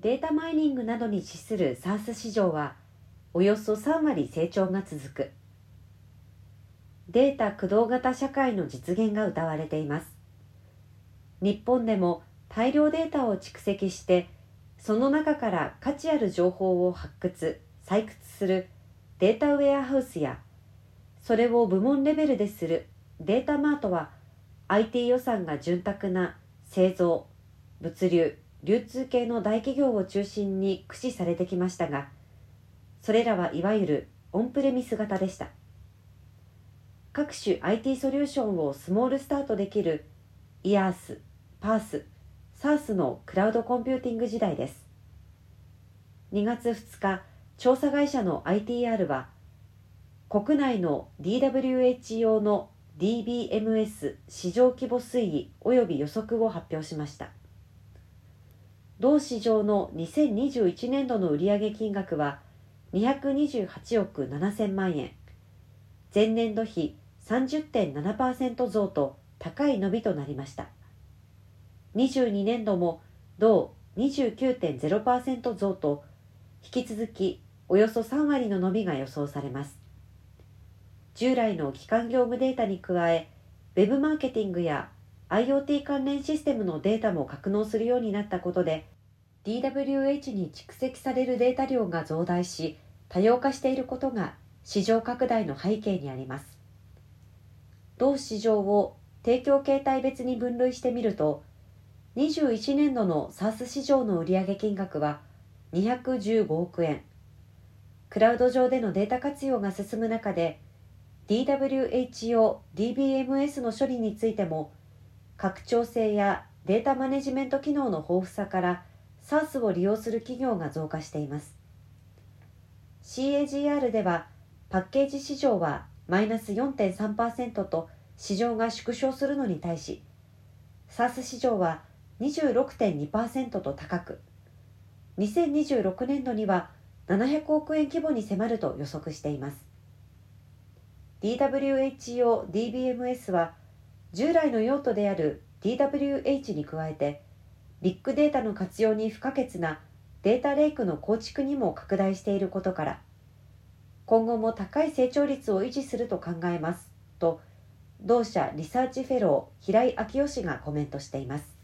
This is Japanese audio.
データマイニングなどに資する SARS 市場はおよそ3割成長が続く。データ駆動型社会の実現が謳われています。日本でも大量データを蓄積してその中から価値ある情報を発掘採掘するデータウェアハウスやそれを部門レベルでするデータマートは IT 予算が潤沢な製造物流流通系の大企業を中心に駆使されてきましたがそれらはいわゆるオンプレミス型でした。各種 IT ソリューションをスモールスタートできる IaaS、PaaS、SaaS のクラウドコンピューティング時代です。2月2日調査会社の ITR は国内の DWH 用の DBMS 市場規模推移及び予測を発表しました。同市場の2021年度の売上金額は228億7000万円。前年度比30.7%増と高い伸びとなりました。22年度も同29.0%増と引き続きおよそ3割の伸びが予想されます。従来の基幹業務データに加え Web マーケティングや IoT 関連システムのデータも格納するようになったことで DWH に蓄積されるデータ量が増大し多様化していることが市場拡大の背景にあります。同市場を提供形態別に分類してみると21年度の SARS 市場の売上金額は215億円。クラウド上でのデータ活用が進む中で DWH 用 DBMS の処理についても拡張性やデータマネジメント機能の豊富さから SARS を利用する企業が増加しています。CAGR ではパッケージ市場はマイナス4.3%と市場が縮小するのに対し SARS 市場は26.2%と高く2026年度には700億円規模に迫ると予測しています。DWH 用 DBMS は従来の用途である DWH に加えてビッグデータの活用に不可欠なデータレイクの構築にも拡大していることから今後も高い成長率を維持すると考えますと同社リサーチフェロー平井昭夫氏がコメントしています。